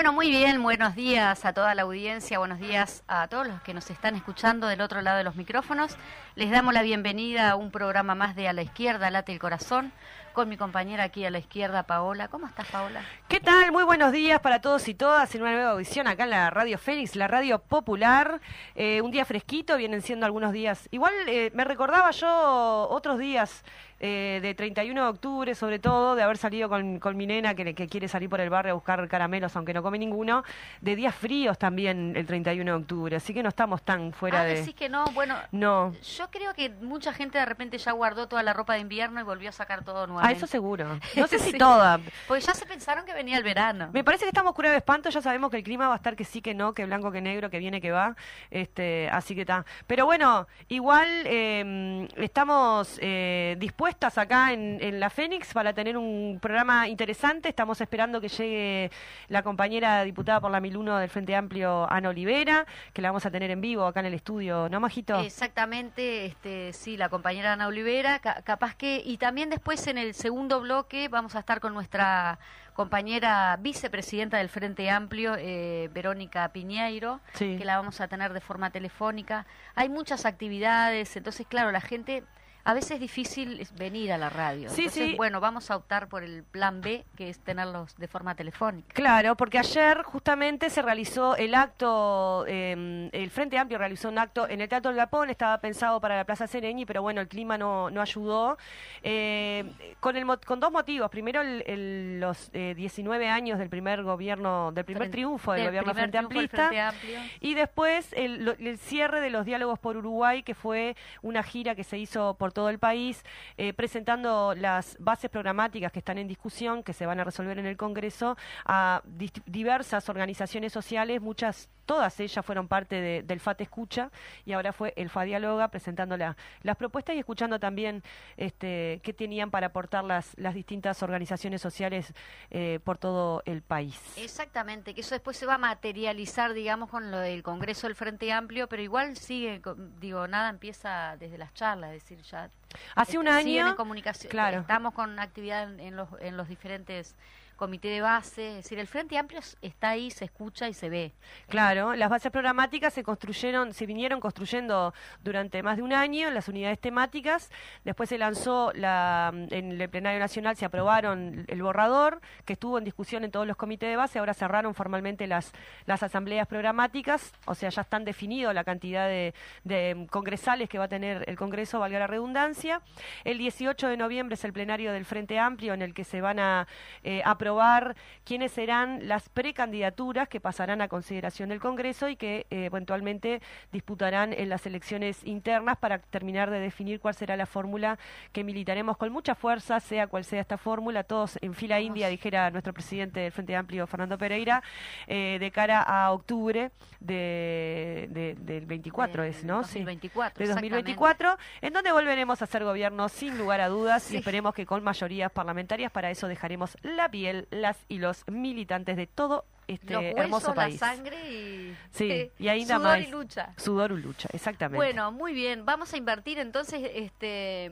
Bueno, muy bien, buenos días a toda la audiencia, buenos días a todos los que nos están escuchando del otro lado de los micrófonos. Les damos la bienvenida a un programa más de A la Izquierda, Late el Corazón, con mi compañera aquí a la izquierda, Paola. ¿Cómo estás, Paola? ¿Qué tal? Muy buenos días para todos y todas en una nueva audición acá en la Radio Fénix, la radio popular. Eh, un día fresquito, vienen siendo algunos días. Igual eh, me recordaba yo otros días eh, de 31 de octubre, sobre todo, de haber salido con, con mi nena que, que quiere salir por el barrio a buscar caramelos, aunque no come ninguno, de días fríos también el 31 de octubre. Así que no estamos tan fuera ah, de... decís que no, bueno, No. yo creo que mucha gente de repente ya guardó toda la ropa de invierno y volvió a sacar todo Ah, nuevamente. eso seguro. No sé si toda. Porque ya se pensaron que venía el verano. Me parece que estamos cura de espanto, ya sabemos que el clima va a estar que sí, que no, que blanco, que negro, que viene, que va, este, así que está. Pero bueno, igual eh, estamos eh, dispuestas acá en, en la Fénix para tener un programa interesante, estamos esperando que llegue la compañera diputada por la 1001 del Frente Amplio, Ana Olivera, que la vamos a tener en vivo acá en el estudio, ¿no, Majito? Exactamente, este, sí, la compañera Ana Olivera, ca- capaz que, y también después en el segundo bloque vamos a estar con nuestra compañera vicepresidenta del Frente Amplio, eh, Verónica Piñeiro, Sí. que la vamos a tener de forma telefónica. Hay muchas actividades, entonces, claro, la gente, a veces es difícil venir a la radio. Sí, entonces, sí. bueno, vamos a optar por el plan B, que es tenerlos de forma telefónica. Claro, porque ayer justamente se realizó el acto, eh, el Frente Amplio realizó un acto en el Teatro del Gapón, estaba pensado para la Plaza Sereñi, pero bueno, el clima no, no ayudó, eh, con, el, con dos motivos. Primero, el- el- los eh, 19 años del primer gobierno, del primer Frente- triunfo del, gobierno Frente del Amplista. Frente Amplio. Y después el, el cierre de los diálogos por Uruguay, que fue una gira que se hizo por todo el país, eh, presentando las bases programáticas que están en discusión, que se van a resolver en el Congreso, a diversas organizaciones sociales, muchas, todas ellas fueron parte de- del FAT Escucha, y ahora fue el FA Dialoga presentando la- las propuestas y escuchando también este, qué tenían para aportar las, las distintas organizaciones sociales eh, por todo el país. Exactamente, que eso después se va a materializar, digamos, con lo del Congreso del Frente Amplio, pero igual sigue, digo, nada empieza desde las charlas, es decir, ya Hace un este, año... en comunicación, claro. estamos con actividad en, en los, en los diferentes comités de base, es decir, el Frente Amplio es- está ahí, se escucha y se ve. Claro, las bases programáticas se construyeron, se vinieron construyendo durante más de un año en las unidades temáticas. Después se lanzó la, en el plenario nacional, se aprobaron el borrador que estuvo en discusión en todos los comités de base. Ahora cerraron formalmente las, las asambleas programáticas, o sea, ya están definidos la cantidad de, de congresales que va a tener el Congreso, valga la redundancia. El 18 de noviembre es el plenario del Frente Amplio en el que se van a eh, aprobar aprobar quiénes serán las precandidaturas que pasarán a consideración del Congreso y que eh, eventualmente disputarán en las elecciones internas para terminar de definir cuál será la fórmula que militaremos con mucha fuerza, sea cual sea esta fórmula, todos en fila india, dijera nuestro presidente del Frente Amplio, Fernando Pereira, eh, de cara a octubre de, del 24, es, ¿no? 2024, de 2024, en donde volveremos a hacer gobierno sin lugar a dudas y esperemos que con mayorías parlamentarias, para eso dejaremos la piel, las y los militantes de todo este hermoso país. La sangre y, sí, y ahí sudor más, y lucha. Sudor y lucha, exactamente. Bueno, muy bien. Vamos a invertir entonces, este,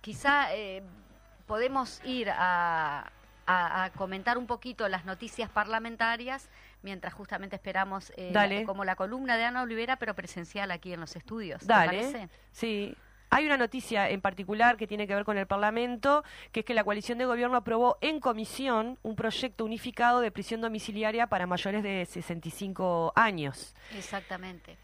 quizá eh, podemos ir a, a, comentar un poquito las noticias parlamentarias mientras justamente esperamos eh, como la columna de Ana Olivera, pero presencial aquí en los estudios. Dale. parece? Sí. Hay una noticia en particular que tiene que ver con el Parlamento, que es que la coalición de gobierno aprobó en comisión un proyecto unificado de prisión domiciliaria para mayores de 65 años. Exactamente.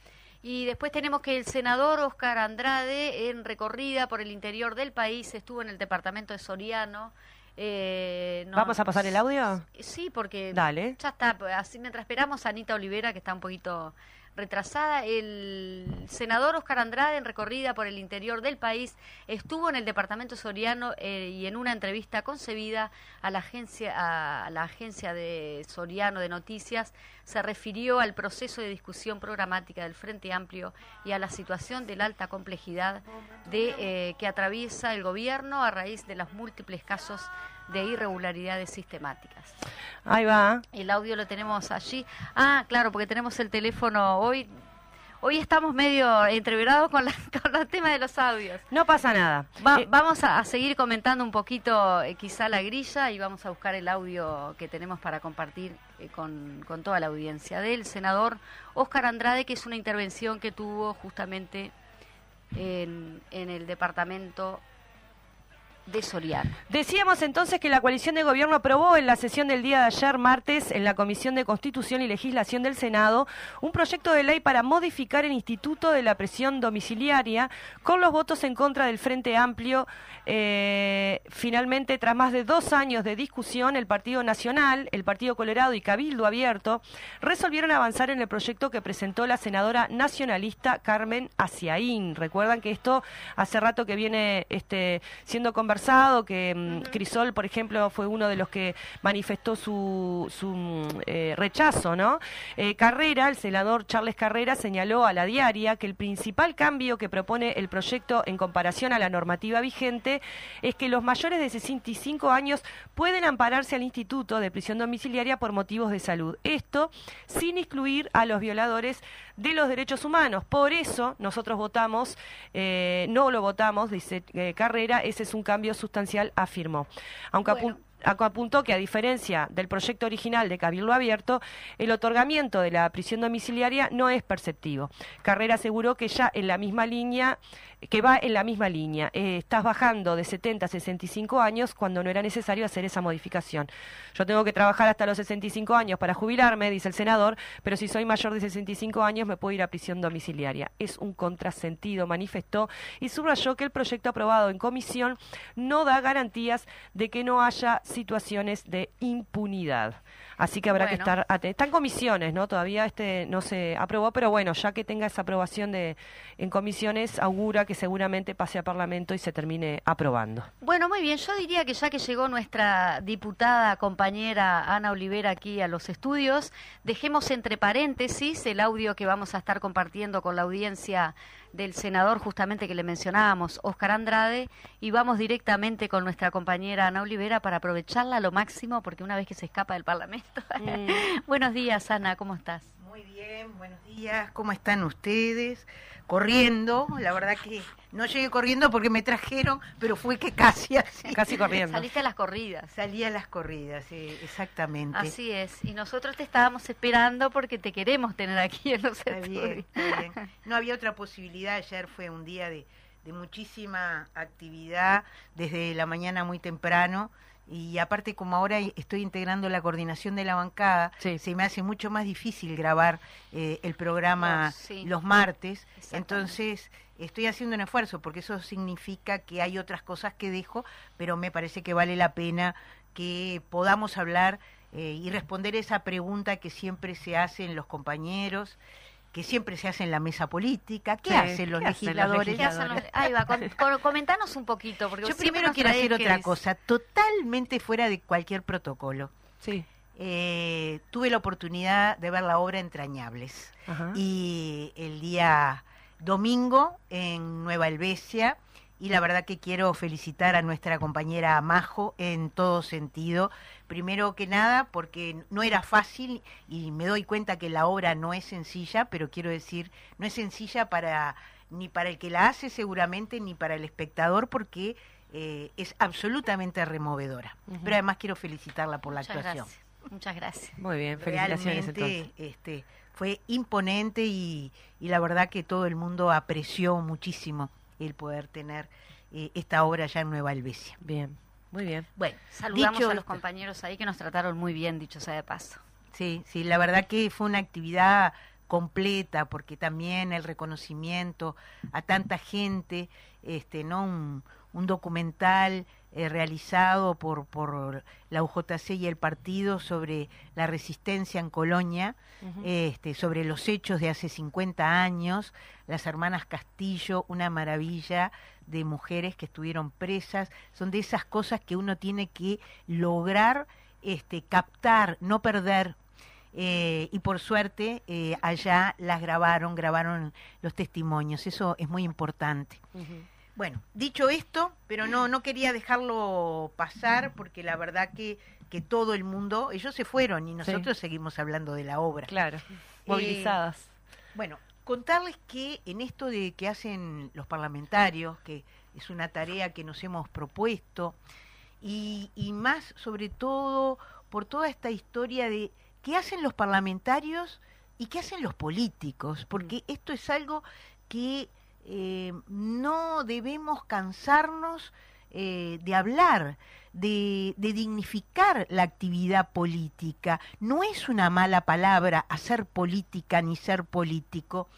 Y después tenemos que el senador Oscar Andrade, en recorrida por el interior del país, estuvo en el departamento de Soriano. Eh, ¿Vamos a pasar el audio? Sí, porque Dale. ya está. Así mientras esperamos a Anita Olivera, que está un poquito retrasada. El senador Oscar Andrade, en recorrida por el interior del país, estuvo en el departamento soriano eh, y en una entrevista concebida a la agencia, a la agencia de Soriano de Noticias, se refirió al proceso de discusión programática del Frente Amplio y a la situación de la alta complejidad eh, que atraviesa el gobierno a raíz de los múltiples casos de irregularidades sistemáticas. Ahí va. El audio lo tenemos allí. Ah, claro, porque tenemos el teléfono hoy. Hoy estamos medio entreverados con, la, con los temas de los audios. No pasa nada. Eh, vamos a, seguir comentando un poquito eh, quizá la grilla y vamos a buscar el audio que tenemos para compartir eh, con, con toda la audiencia del senador Óscar Andrade, que es una intervención que tuvo justamente en, en el departamento de Soriano. Decíamos entonces que la coalición de gobierno aprobó en la sesión del día de ayer, martes, en la Comisión de Constitución y Legislación del Senado, un proyecto de ley para modificar el Instituto de la Presión Domiciliaria con los votos en contra del Frente Amplio. Eh, finalmente, tras más de dos años de discusión, el Partido Nacional, el Partido Colorado y Cabildo Abierto resolvieron avanzar en el proyecto que presentó la senadora nacionalista Carmen Aciaín. Recuerdan que esto hace rato que viene este, siendo conversado que mm, Crisol, por ejemplo, fue uno de los que manifestó su, su mm, eh, rechazo, ¿no? Eh, Carrera, el senador Charles Carrera, señaló a la diaria que el principal cambio que propone el proyecto en comparación a la normativa vigente es que los mayores de 65 años pueden ampararse al Instituto de Prisión Domiciliaria por motivos de salud. Esto sin excluir a los violadores de los derechos humanos. Por eso nosotros votamos, eh, no lo votamos, dice Carrera, ese es un cambio sustancial, afirmó. Aunque apuntó que a diferencia del proyecto original de Cabildo Abierto, el otorgamiento de la prisión domiciliaria no es perceptivo. Carrera aseguró que ya en la misma línea que va en la misma línea. Eh, estás bajando de 70 a 65 años cuando no era necesario hacer esa modificación. Yo tengo que trabajar hasta los 65 años para jubilarme, dice el senador, pero si soy mayor de 65 años me puedo ir a prisión domiciliaria. Es un contrasentido, manifestó, y subrayó que el proyecto aprobado en comisión no da garantías de que no haya situaciones de impunidad. Así que habrá que estar Está en comisiones, ¿no? Todavía este no se aprobó, pero bueno, ya que tenga esa aprobación de en comisiones, augura que seguramente pase a Parlamento y se termine aprobando. Bueno, muy bien. Yo diría que ya que llegó nuestra diputada compañera Ana Olivera aquí a los estudios, dejemos entre paréntesis el audio que vamos a estar compartiendo con la audiencia del senador justamente que le mencionábamos, Oscar Andrade, y vamos directamente con nuestra compañera Ana Olivera para aprovecharla a lo máximo, porque una vez que se escapa del Parlamento. Mm. Buenos días, Ana, ¿cómo estás? Muy bien, buenos días, ¿cómo están ustedes? Corriendo, la verdad que no llegué corriendo porque me trajeron, pero fue que casi así. Casi corriendo. Saliste a las corridas. Salí a las corridas, exactamente. Así es. Y nosotros te estábamos esperando porque te queremos tener aquí en los está bien. No había otra posibilidad. Ayer fue un día de, de muchísima actividad, desde la mañana muy temprano y aparte como ahora estoy integrando la coordinación de la bancada, se me hace mucho más difícil grabar eh, el programa los martes, entonces estoy haciendo un esfuerzo porque eso significa que hay otras cosas que dejo, pero me parece que vale la pena que podamos hablar eh, y responder esa pregunta que siempre se hacen los compañeros, que siempre se hace en la mesa política. ¿Qué Sí, hacen los ¿qué hacen los legisladores? ¿Qué hacen los- Ahí va, con- con- comentanos un poquito. Porque Yo primero quiero que otra es- cosa, totalmente fuera de cualquier protocolo. Sí. Eh, tuve la oportunidad de ver la obra Entrañables Ajá. y el día domingo en Nueva Helvecia y la verdad que quiero felicitar a nuestra compañera Majo en todo sentido. Primero que nada porque no era fácil y me doy cuenta que la obra no es sencilla, pero quiero decir, no es sencilla para ni para el que la hace seguramente ni para el espectador porque eh, es absolutamente removedora. Pero además quiero felicitarla por la Muchas actuación gracias. Muchas gracias. Muy bien, felicitaciones realmente entonces. este, fue imponente y, y la verdad que todo el mundo apreció muchísimo el poder tener eh, esta obra ya en Nueva Helvecia. Bien, muy bien. Bueno, Saludamos dicho a los esto- compañeros ahí que nos trataron muy bien, dicho sea de paso. Sí, sí, la verdad que fue una actividad completa porque también el reconocimiento a tanta gente, este, ¿no? Un, un documental eh, realizado por, por la UJC y el partido sobre la resistencia en Colonia, este, sobre los hechos de hace 50 años, las hermanas Castillo, una maravilla de mujeres que estuvieron presas, son de esas cosas que uno tiene que lograr este, captar, no perder. Eh, y por suerte eh, allá las grabaron, grabaron los testimonios, eso es muy importante. Bueno, dicho esto, pero no, no quería dejarlo pasar porque la verdad que, que todo el mundo, ellos se fueron y nosotros seguimos hablando de la obra. Claro, movilizadas. Bueno, contarles que en esto de que hacen los parlamentarios, que es una tarea que nos hemos propuesto, y, y más sobre todo por toda esta historia de qué hacen los parlamentarios y qué hacen los políticos, porque esto es algo que eh, no debemos cansarnos eh, de hablar, de, dignificar la actividad política. No es una mala palabra hacer política ni ser político.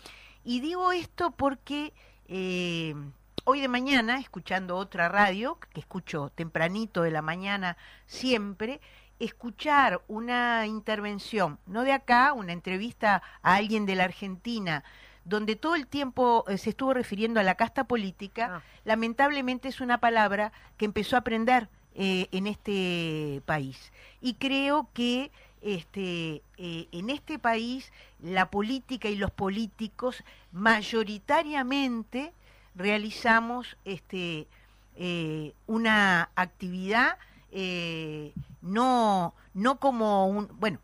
Y digo esto porque eh, hoy de mañana, escuchando otra radio, que escucho tempranito de la mañana siempre, escuchar una intervención, no de acá, una entrevista a alguien de la Argentina, donde todo el tiempo eh, se estuvo refiriendo a la casta política, Ah. lamentablemente es una palabra que empezó a aprender eh, en este país. Y creo que este, eh, en este país la política y los políticos mayoritariamente realizamos este, eh, una actividad eh, no, no como un... Bueno,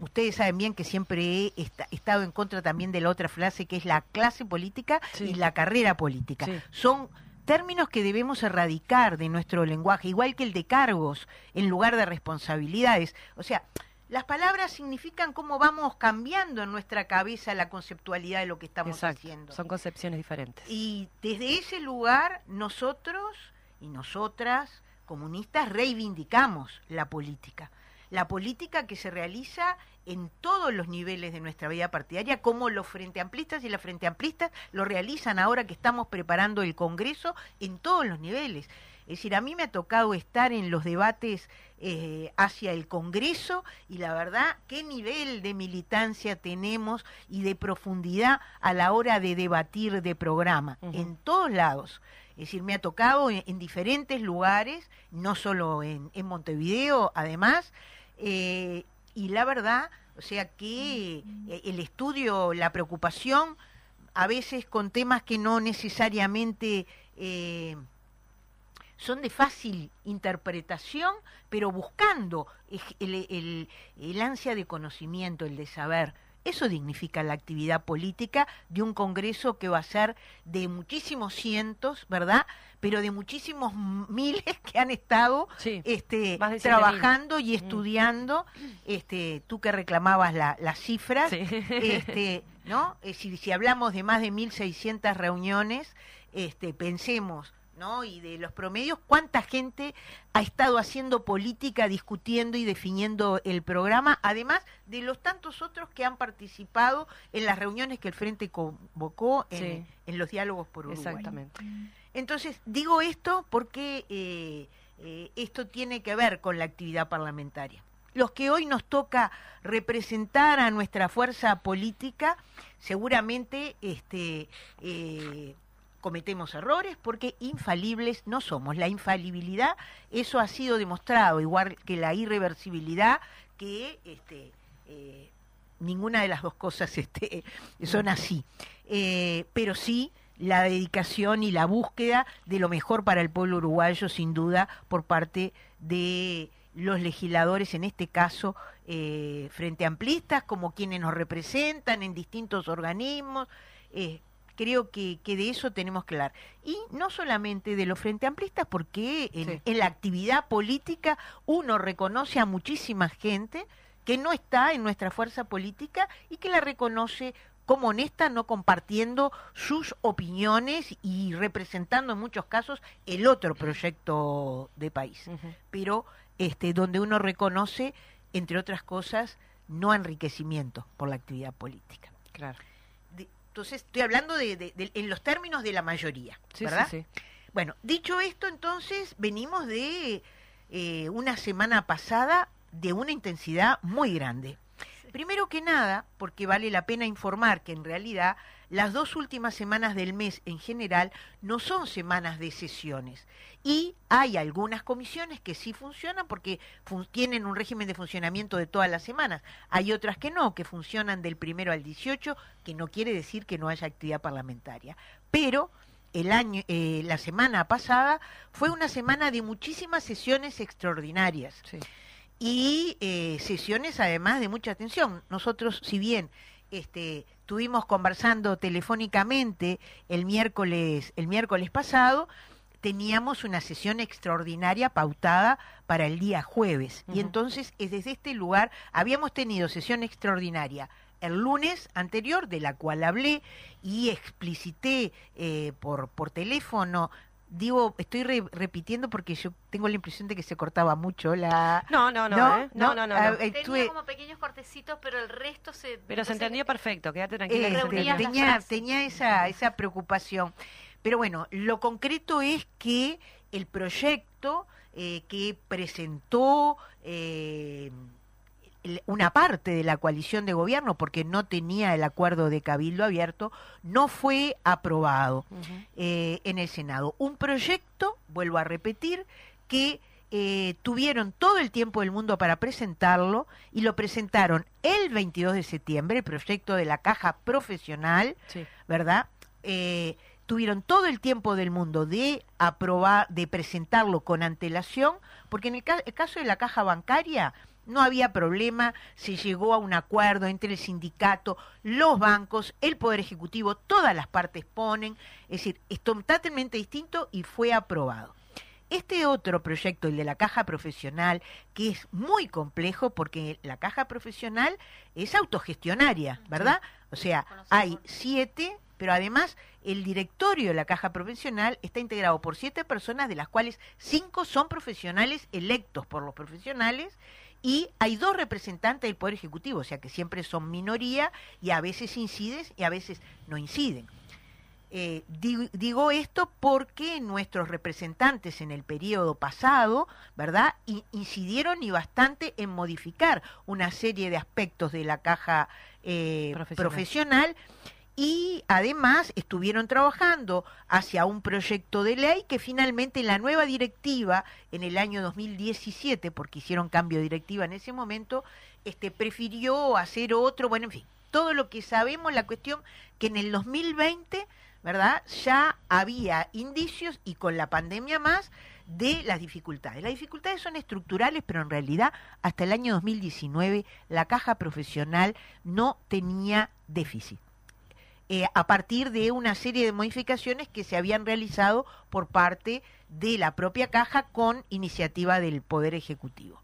ustedes saben bien que siempre he esta- estado en contra también de la otra frase que es la clase política Sí. y la carrera política. Sí. Son términos que debemos erradicar de nuestro lenguaje, igual que el de cargos en lugar de responsabilidades. O sea, las palabras significan cómo vamos cambiando en nuestra cabeza la conceptualidad de lo que estamos Exacto, haciendo. son concepciones diferentes. Y desde ese lugar nosotros y nosotras, comunistas, reivindicamos la política. La política que se realiza en todos los niveles de nuestra vida partidaria, como los frente amplistas y las frente amplistas lo realizan ahora que estamos preparando el Congreso en todos los niveles. Es decir, a mí me ha tocado estar en los debates eh, hacia el Congreso y la verdad, qué nivel de militancia tenemos y de profundidad a la hora de debatir de programa, en todos lados. Es decir, me ha tocado en, en diferentes lugares, no solo en, Montevideo, además, eh, y la verdad, o sea que eh, el estudio, la preocupación, a veces con temas que no necesariamente eh, son de fácil interpretación, pero buscando el, el- el ansia de conocimiento, el de saber. Eso dignifica la actividad política de un Congreso que va a ser de muchísimos cientos, ¿verdad? Pero de muchísimos miles que han estado Sí, este, Más de 7.000. trabajando y Mm. estudiando. Este, tú que reclamabas la- las cifras, sí. este, ¿no? Decir, si hablamos de más de 1.600 reuniones, este, pensemos, ¿no? Y de los promedios, ¿cuánta gente ha estado haciendo política, discutiendo y definiendo el programa, además de los tantos otros que han participado en las reuniones que el Frente convocó en, Sí. en los diálogos por Uruguay? Exactamente. Entonces, digo esto porque eh, eh, esto tiene que ver con la actividad parlamentaria. Los que hoy nos toca representar a nuestra fuerza política, seguramente este, eh, cometemos errores porque infalibles no somos. La infalibilidad, eso ha sido demostrado, igual que la irreversibilidad, que este, eh, ninguna de las dos cosas este, son así. Eh, pero sí la dedicación y la búsqueda de lo mejor para el pueblo uruguayo, sin duda, por parte de los legisladores, en este caso, eh, frente amplistas, como quienes nos representan en distintos organismos. Creo que, que, de eso tenemos que hablar. Y no solamente de los frente amplistas, porque en, sí. en la actividad política uno reconoce a muchísima gente que no está en nuestra fuerza política y que la reconoce como honesta, no compartiendo sus opiniones y representando en muchos casos el otro proyecto de país. Uh -huh. Pero este, donde uno reconoce, entre otras cosas, no enriquecimiento por la actividad política. Claro. Entonces, estoy hablando de, de, de, en los términos de la mayoría, sí, ¿verdad? Sí, sí. Bueno, dicho esto, entonces, venimos de eh, una semana pasada de una intensidad muy grande. Primero que nada, porque vale la pena informar que en realidad las dos últimas semanas del mes en general no son semanas de sesiones. Y hay algunas comisiones que sí funcionan porque fun tienen un régimen de funcionamiento de todas las semanas. Hay otras que no, que funcionan del primero al 18, que no quiere decir que no haya actividad parlamentaria. Pero el año, eh, la semana pasada fue una semana de muchísimas sesiones extraordinarias. Sí y eh, sesiones además de mucha atención. Nosotros, si bien este, estuvimos conversando telefónicamente el miércoles, el miércoles pasado, teníamos una sesión extraordinaria pautada para el día jueves. Uh -huh. Y entonces, es desde este lugar, habíamos tenido sesión extraordinaria el lunes anterior, de la cual hablé y explicité eh, por, por teléfono digo, estoy re repitiendo porque yo tengo la impresión de que se cortaba mucho la... No, no, no, ¿No? ¿eh? no, no, no, no. Tenía estuve... como pequeños cortecitos, pero el resto se... Pero se entendió perfecto, quédate tranquila. Eh, que tenía, tenía esa, esa preocupación. Pero bueno, lo concreto es que el proyecto eh, que presentó una parte de la coalición de gobierno, porque no tenía el acuerdo de cabildo abierto, no fue aprobado uh -huh. eh, en el Senado. Un proyecto, vuelvo a repetir, que eh, tuvieron todo el tiempo del mundo para presentarlo y lo presentaron el 22 de septiembre, el proyecto de la caja profesional, sí. ¿verdad? Eh, tuvieron todo el tiempo del mundo de aprobar, de presentarlo con antelación, porque en el, ca el caso de la caja bancaria, no había problema, se llegó a un acuerdo entre el sindicato, los bancos, el Poder Ejecutivo, todas las partes ponen, es decir, es totalmente distinto y fue aprobado. Este otro proyecto, el de la caja profesional, que es muy complejo porque la caja profesional es autogestionaria, ¿verdad? O sea, hay siete, pero además el directorio de la caja profesional está integrado por siete personas, de las cuales cinco son profesionales electos por los profesionales y hay dos representantes del Poder Ejecutivo, o sea que siempre son minoría y a veces inciden y a veces no inciden. Eh, digo, digo, esto porque nuestros representantes en el periodo pasado, ¿verdad?, I incidieron y bastante en modificar una serie de aspectos de la caja eh, profesional. profesional y además estuvieron trabajando hacia un proyecto de ley que finalmente la nueva directiva en el año 2017, porque hicieron cambio de directiva en ese momento, este prefirió hacer otro, bueno, en fin, todo lo que sabemos, la cuestión que en el 2020, ¿verdad? Ya había indicios y con la pandemia más de las dificultades. Las dificultades son estructurales, pero en realidad hasta el año 2019 la caja profesional no tenía déficit eh, a partir de una serie de modificaciones que se habían realizado por parte de la propia caja con iniciativa del Poder Ejecutivo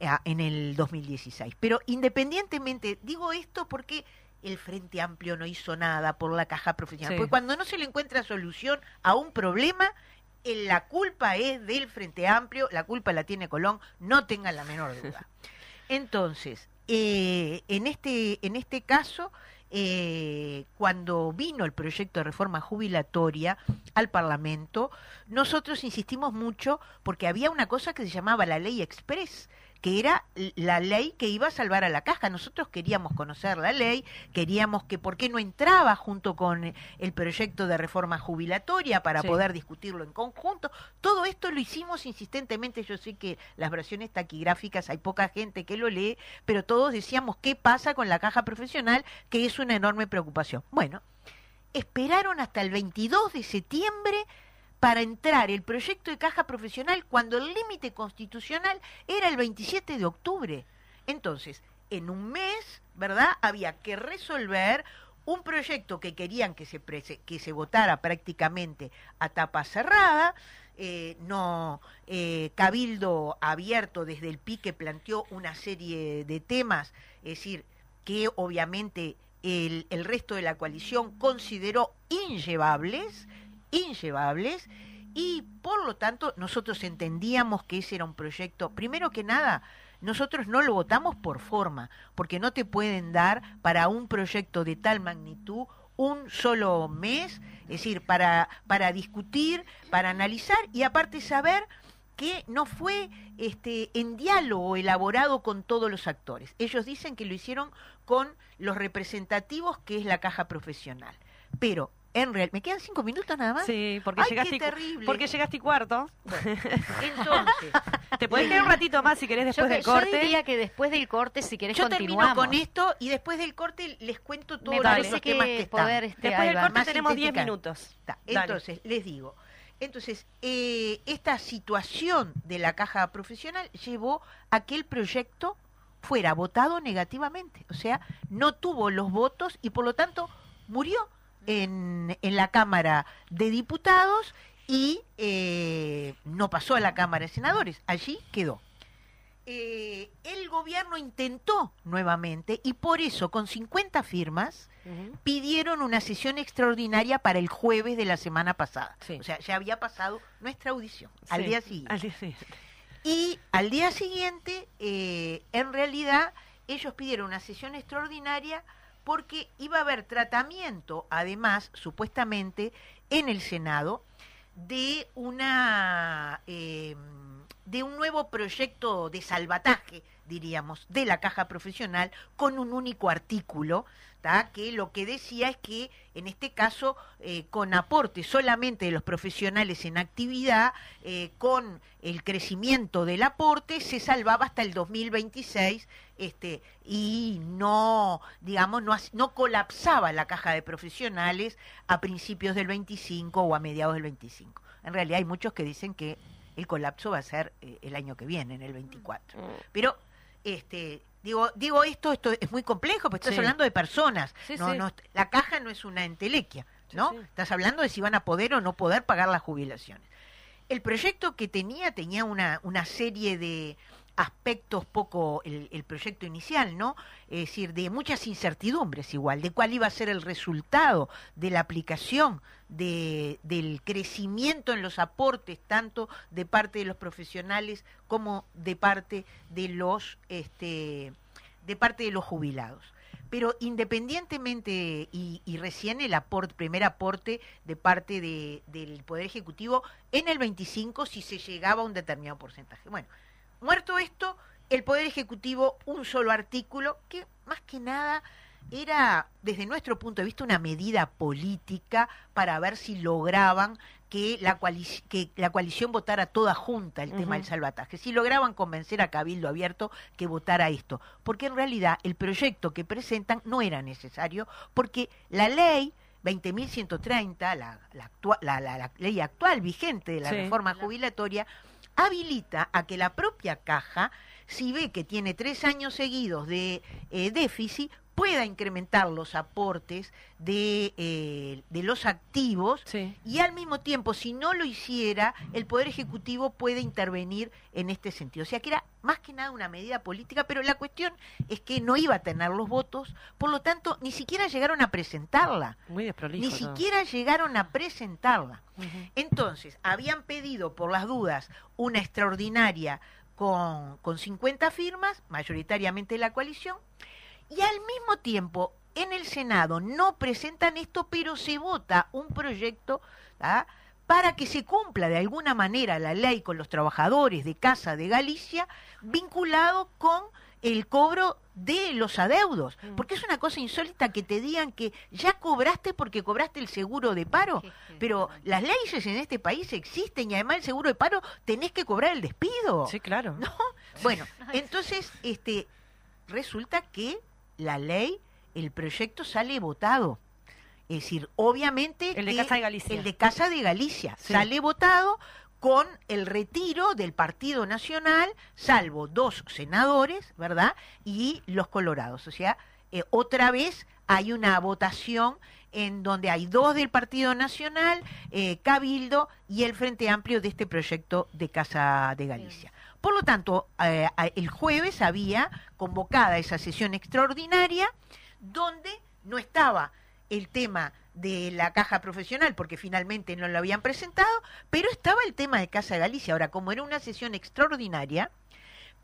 eh, en el 2016. Pero independientemente, digo esto porque el Frente Amplio no hizo nada por la caja profesional, sí. porque cuando no se le encuentra solución a un problema, eh, la culpa es del Frente Amplio, la culpa la tiene Colón, no tengan la menor duda. Entonces, en, este, en este caso, eh, cuando vino el proyecto de reforma jubilatoria al Parlamento, nosotros insistimos mucho porque había una cosa que se llamaba la ley express, que era la ley que iba a salvar a la caja. Nosotros queríamos conocer la ley, queríamos que por qué no entraba junto con el proyecto de reforma jubilatoria para Sí. poder discutirlo en conjunto. Todo esto lo hicimos insistentemente. Yo sé que las versiones taquigráficas hay poca gente que lo lee, pero todos decíamos qué pasa con la caja profesional, que es una enorme preocupación. Bueno, esperaron hasta el 22 de septiembre para entrar el proyecto de caja profesional cuando el límite constitucional era el 27 de octubre. Entonces, en un mes, ¿verdad? Había que resolver un proyecto que querían que se, prese- que se votara prácticamente a tapa cerrada. eh, no, eh, Cabildo abierto desde el pique planteó una serie de temas, es decir, que obviamente el, el resto de la coalición consideró inllevables, inllevables, y por lo tanto nosotros entendíamos que ese era un proyecto, primero que nada, nosotros no lo votamos por forma, porque no te pueden dar para un proyecto de tal magnitud un solo mes, es decir, para, para discutir, para analizar y aparte saber que no fue este, en diálogo elaborado con todos los actores. Ellos dicen que lo hicieron con los representativos, que es la caja profesional. Pero, en real, ¿me quedan cinco minutos nada más? Sí, porque Ay, llegaste, qué terrible. porque llegaste y cuarto. Entonces, Te podés quedar un ratito más si querés después yo, del yo corte. diría que después del corte, si querés, yo termino con esto y después del corte les cuento todos los temas que están. este, Después del corte tenemos 10 sintética. minutos. Está. Dale. Entonces, les digo, entonces, eh, esta situación de la caja profesional llevó a que el proyecto fuera votado negativamente, o sea, no tuvo los votos y por lo tanto murió en, en la Cámara de Diputados y eh, no pasó a la Cámara de Senadores, allí quedó. Eh, el gobierno intentó nuevamente y por eso con 50 firmas pidieron una sesión extraordinaria para el jueves de la semana pasada. Sí. O sea, ya había pasado nuestra audición al día siguiente. al día siguiente. Y al día siguiente, eh, en realidad, ellos pidieron una sesión extraordinaria porque iba a haber tratamiento, además, supuestamente, en el Senado, de una eh, de un nuevo proyecto de salvataje, diríamos, de la caja profesional con un único artículo, ¿tá? que lo que decía es que en este caso eh, con aporte solamente de los profesionales en actividad, eh, con el crecimiento del aporte se salvaba hasta el 2026 este y no digamos no, no colapsaba la caja de profesionales a principios del 25 o a mediados del 25. En realidad hay muchos que dicen que el colapso va a ser eh, el año que viene, en el 24. Mm. Pero este digo digo esto esto es muy complejo, porque estás Sí. hablando de personas. Sí, no, sí. no, la caja no es una entelequia, ¿no? Estás hablando de si van a poder o no poder pagar las jubilaciones. El proyecto que tenía tenía una, una serie de aspectos poco el, el proyecto inicial, ¿no? Es decir, de muchas incertidumbres igual, de cuál iba a ser el resultado de la aplicación de, del crecimiento en los aportes, tanto de parte de los profesionales como de parte de los este, de parte de los jubilados. Pero independientemente, y, y recién el aporte, primer aporte de parte de- del Poder Ejecutivo en el 25 si se llegaba a un determinado porcentaje. Bueno, muerto esto, el Poder Ejecutivo, un solo artículo que más que nada era, desde nuestro punto de vista, una medida política para ver si lograban que la, coalic- que la coalición votara toda junta el tema del salvataje, si lograban convencer a Cabildo Abierto que votara esto, porque en realidad el proyecto que presentan no era necesario, porque la ley 20.130, la, la, la- la- la ley actual vigente de la Sí. reforma jubilatoria, habilita a que la propia caja, si ve que tiene tres años seguidos de eh, déficit, pueda incrementar los aportes de, eh, de los activos Sí. y al mismo tiempo, si no lo hiciera, el Poder Ejecutivo puede intervenir en este sentido. O sea que era más que nada una medida política, pero la cuestión es que no iba a tener los votos, por lo tanto, ni siquiera llegaron a presentarla. Muy desprolijo. Ni siquiera llegaron a presentarla. Entonces, habían pedido, por las dudas, una extraordinaria con, con 50 firmas, mayoritariamente de la coalición, y al mismo tiempo En el Senado no presentan esto, pero se vota un proyecto para que se cumpla de alguna manera la ley con los trabajadores de Casa de Galicia vinculado con el cobro de los adeudos, Mm. porque es una cosa insólita que te digan que ya cobraste porque cobraste el seguro de paro, pero las leyes en este país existen y además el seguro de paro tenés que cobrar el despido. Sí, claro. ¿No? Bueno, entonces, este, resulta que la ley, el proyecto sale votado. Es decir, obviamente El de Casa de Galicia. el de Casa de Galicia Sí. sale votado con el retiro del Partido Nacional, salvo dos senadores, ¿verdad? Y los colorados. O sea, eh, otra vez hay una votación en donde hay dos del Partido Nacional, eh, Cabildo y el Frente Amplio de este proyecto de Casa de Galicia. Por lo tanto, eh, el jueves había convocada esa sesión extraordinaria donde no estaba el tema de la caja profesional, porque finalmente no lo habían presentado, pero estaba el tema de Casa de Galicia. Ahora, como era una sesión extraordinaria,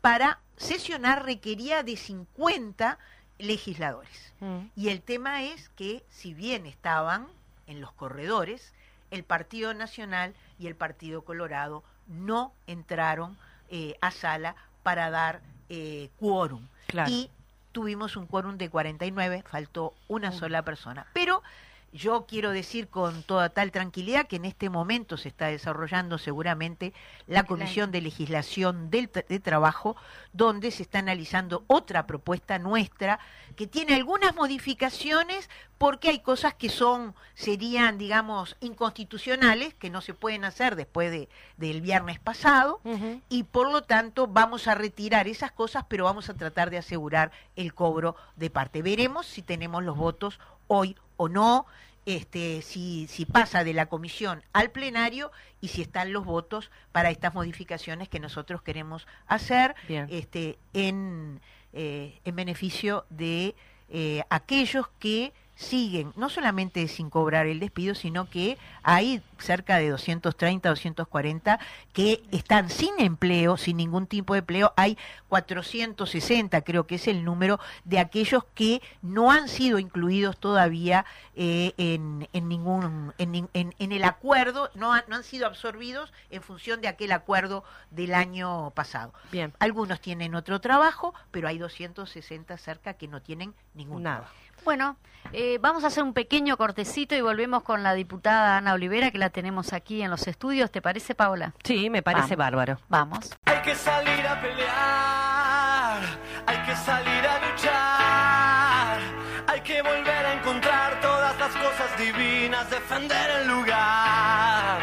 para sesionar requería de 50 legisladores. Mm. Y el tema es que, si bien estaban en los corredores, el Partido Nacional y el Partido Colorado no entraron eh, a sala para dar eh, quórum. Claro. Y tuvimos un quórum de 49, faltó una sola persona. Pero yo quiero decir con toda tal tranquilidad que en este momento se está desarrollando seguramente la Comisión de Legislación del de Trabajo, donde se está analizando otra propuesta nuestra que tiene algunas modificaciones porque hay cosas que son serían digamos inconstitucionales que no se pueden hacer después de, del viernes pasado y por lo tanto vamos a retirar esas cosas, pero vamos a tratar de asegurar el cobro de parte. Veremos si tenemos los votos hoy o no, este, si, si pasa de la comisión al plenario y si están los votos para estas modificaciones que nosotros queremos hacer Bien. este, en, eh, en beneficio de eh, aquellos que siguen, no solamente sin cobrar el despido, sino que hay cerca de 230, 240 que están sin empleo, sin ningún tipo de empleo. Hay 460, creo que es el número de aquellos que no han sido incluidos todavía eh, en, en ningún en, en- en el acuerdo, no han, no han sido absorbidos en función de aquel acuerdo del año pasado. Bien. Algunos tienen otro trabajo, pero hay 260 cerca que no tienen ningún Nada. trabajo. Bueno, eh, vamos a hacer un pequeño cortecito y volvemos con la diputada Ana Olivera, que la tenemos aquí en los estudios. ¿Te parece, Paula? Sí, me parece Vamos. bárbaro. Vamos. Hay que salir a pelear, hay que salir a luchar, hay que volver a encontrar todas las cosas divinas, defender el lugar.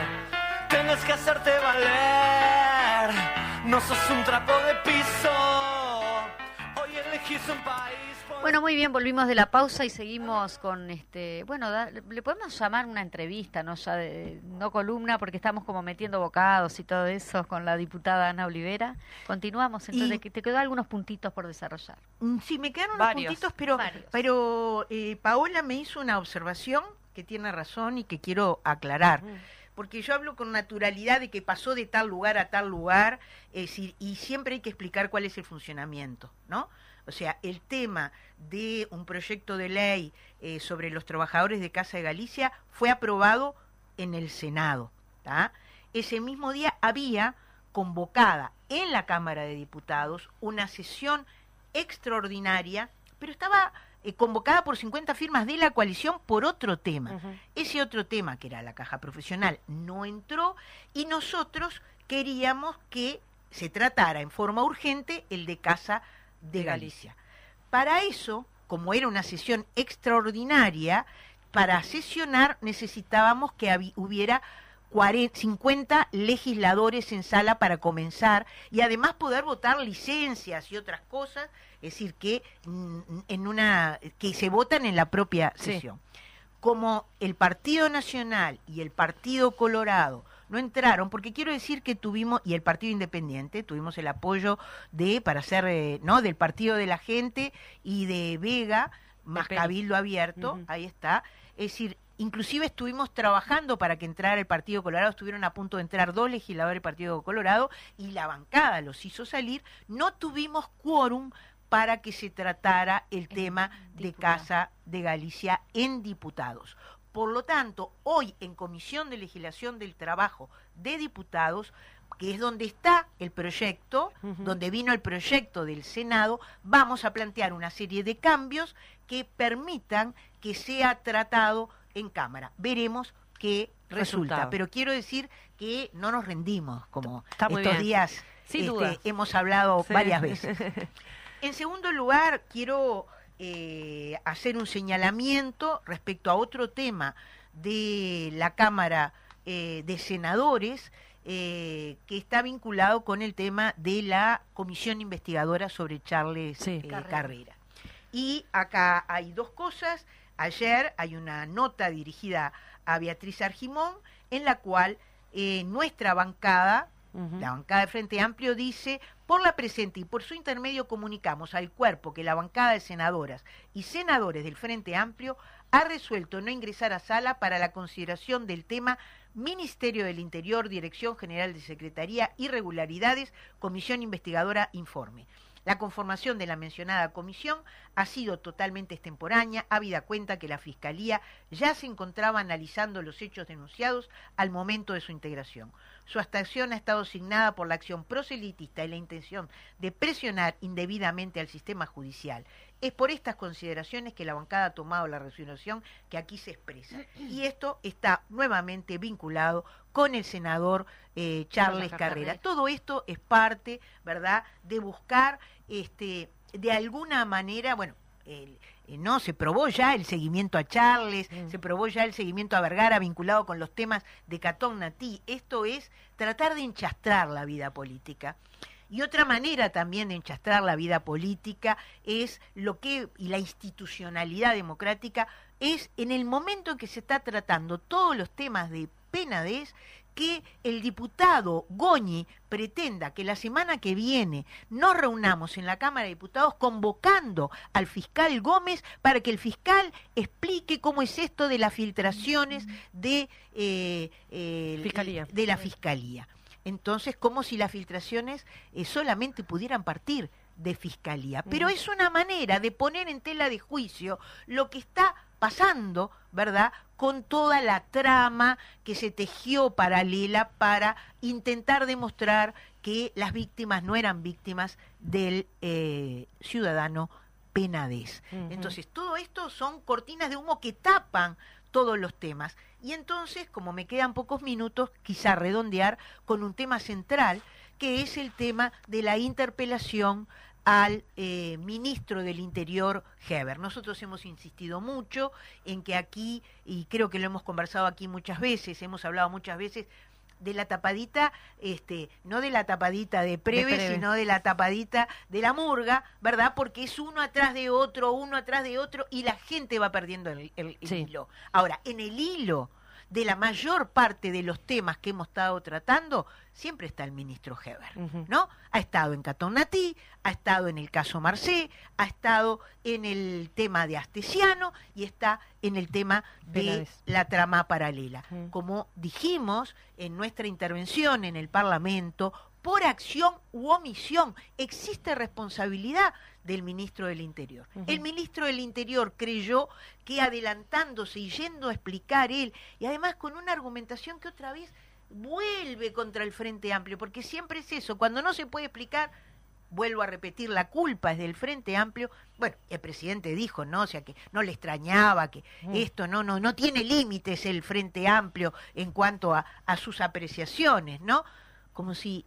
Tienes que hacerte valer, no sos un trapo de piso. Hoy elegís un país. Bueno, muy bien, volvimos de la pausa y seguimos con este, bueno, da- le podemos llamar una entrevista, no ya de- no columna, porque estamos como metiendo bocados y todo eso con la diputada Ana Olivera. Continuamos, entonces Y- te quedó algunos puntitos por desarrollar. Mm, Sí, me quedaron Varios. unos puntitos, pero, Varios. pero eh, Paola me hizo una observación que tiene razón y que quiero aclarar. Mm. Porque yo hablo con naturalidad de que pasó de tal lugar a tal lugar es decir, y siempre hay que explicar cuál es el funcionamiento, ¿no? O sea, el tema de un proyecto de ley eh, sobre los trabajadores de Casa de Galicia fue aprobado en el Senado. ¿tá? Ese mismo día había convocada en la Cámara de Diputados una sesión extraordinaria, pero estaba eh, convocada por 50 firmas de la coalición por otro tema. Ese otro tema, que era la caja profesional, no entró y nosotros queríamos que se tratara en forma urgente el de Casa de Galicia. Para eso, como era una sesión extraordinaria, para sesionar necesitábamos que hubiera 40 50 legisladores en sala para comenzar y además poder votar licencias y otras cosas, es decir, que en una que se votan en la propia Sí. sesión. Como el Partido Nacional y el Partido Colorado no entraron, porque quiero decir que tuvimos, y el Partido Independiente, tuvimos el apoyo de, para ser, eh, ¿no? Del Partido de la Gente y de Vega, más. Cabildo Abierto, ahí está. Es decir, inclusive estuvimos trabajando para que entrara el Partido Colorado, estuvieron a punto de entrar dos legisladores del Partido Colorado y la bancada los hizo salir. No tuvimos quórum para que se tratara el tema de. Casa de Galicia en diputados. Por lo tanto, hoy en Comisión de Legislación del Trabajo de Diputados, que es donde está el proyecto, donde vino el proyecto del Senado, vamos a plantear una serie de cambios que permitan que sea tratado en Cámara. Veremos qué resulta. Resultado. Pero quiero decir que no nos rendimos, como estos bien. días este, hemos hablado Sí. varias veces. En segundo lugar, quiero eh, hacer un señalamiento respecto a otro tema de la Cámara eh, de Senadores eh, que está vinculado con el tema de la comisión investigadora sobre Charles Sí. eh, Carrera. Carrera. Y acá hay dos cosas. Ayer hay una nota dirigida a Beatriz Argimón en la cual eh, nuestra bancada, la bancada de Frente Amplio dice, por la presente y por su intermedio comunicamos al cuerpo que la bancada de senadoras y senadores del Frente Amplio ha resuelto no ingresar a sala para la consideración del tema Ministerio del Interior, Dirección General de Secretaría, Irregularidades, Comisión Investigadora, Informe. La conformación de la mencionada comisión ha sido totalmente extemporánea, habida cuenta que la Fiscalía ya se encontraba analizando los hechos denunciados al momento de su integración. Su actuación ha estado signada por la acción proselitista y la intención de presionar indebidamente al sistema judicial. Es por estas consideraciones que la bancada ha tomado la resolución que aquí se expresa. Y esto está nuevamente vinculado con el senador eh, Charles. Carrera. Todo esto es parte, ¿verdad?, de buscar, este, de alguna manera, bueno, el- eh, no se probó ya el seguimiento a Charles, Mm. se probó ya el seguimiento a Vergara vinculado con los temas de Catón Natí. Esto es tratar de enchastrar la vida política. Y otra manera también de enchastrar la vida política es lo que, y la institucionalidad democrática, es en el momento en que se está tratando todos los temas de penadez, que el diputado Goñi pretenda que la semana que viene nos reunamos en la Cámara de Diputados convocando al fiscal Gómez para que el fiscal explique cómo es esto de las filtraciones de, eh, eh, Fiscalía. de la Fiscalía. Entonces, como si las filtraciones eh, solamente pudieran partir de Fiscalía. Pero Ujú. es una manera de poner en tela de juicio lo que está pasando, ¿verdad? Con toda la trama que se tejió paralela para intentar demostrar que las víctimas no eran víctimas del eh, ciudadano penadez. Ujú. Entonces, todo esto son cortinas de humo que tapan todos los temas. Y entonces, como me quedan pocos minutos, quizá redondear con un tema central, que es el tema de la interpelación al eh, ministro del Interior, Heber. Nosotros hemos insistido mucho en que aquí, y creo que lo hemos conversado aquí muchas veces, hemos hablado muchas veces de la tapadita, este, no de la tapadita de Preve, Preve. sino de la tapadita de la murga, ¿verdad? Porque es uno atrás de otro, uno atrás de otro, y la gente va perdiendo el, el- el Sí. hilo. Ahora, en el hilo de la mayor parte de los temas que hemos estado tratando, siempre está el ministro Heber. ¿no? Ha estado en Catón Natí, ha estado en el caso Marcé, ha estado en el tema de Astesiano y está en el tema de la trama paralela. Como dijimos en nuestra intervención en el Parlamento, por acción u omisión existe responsabilidad del ministro del Interior. El ministro del Interior creyó que adelantándose y yendo a explicar él, y además con una argumentación que otra vez vuelve contra el Frente Amplio, porque siempre es eso, cuando no se puede explicar, vuelvo a repetir, la culpa es del Frente Amplio. Bueno, el presidente dijo, ¿no? O sea, que no le extrañaba, que esto no, no, no tiene límites el Frente Amplio en cuanto a, a sus apreciaciones, ¿no? Como si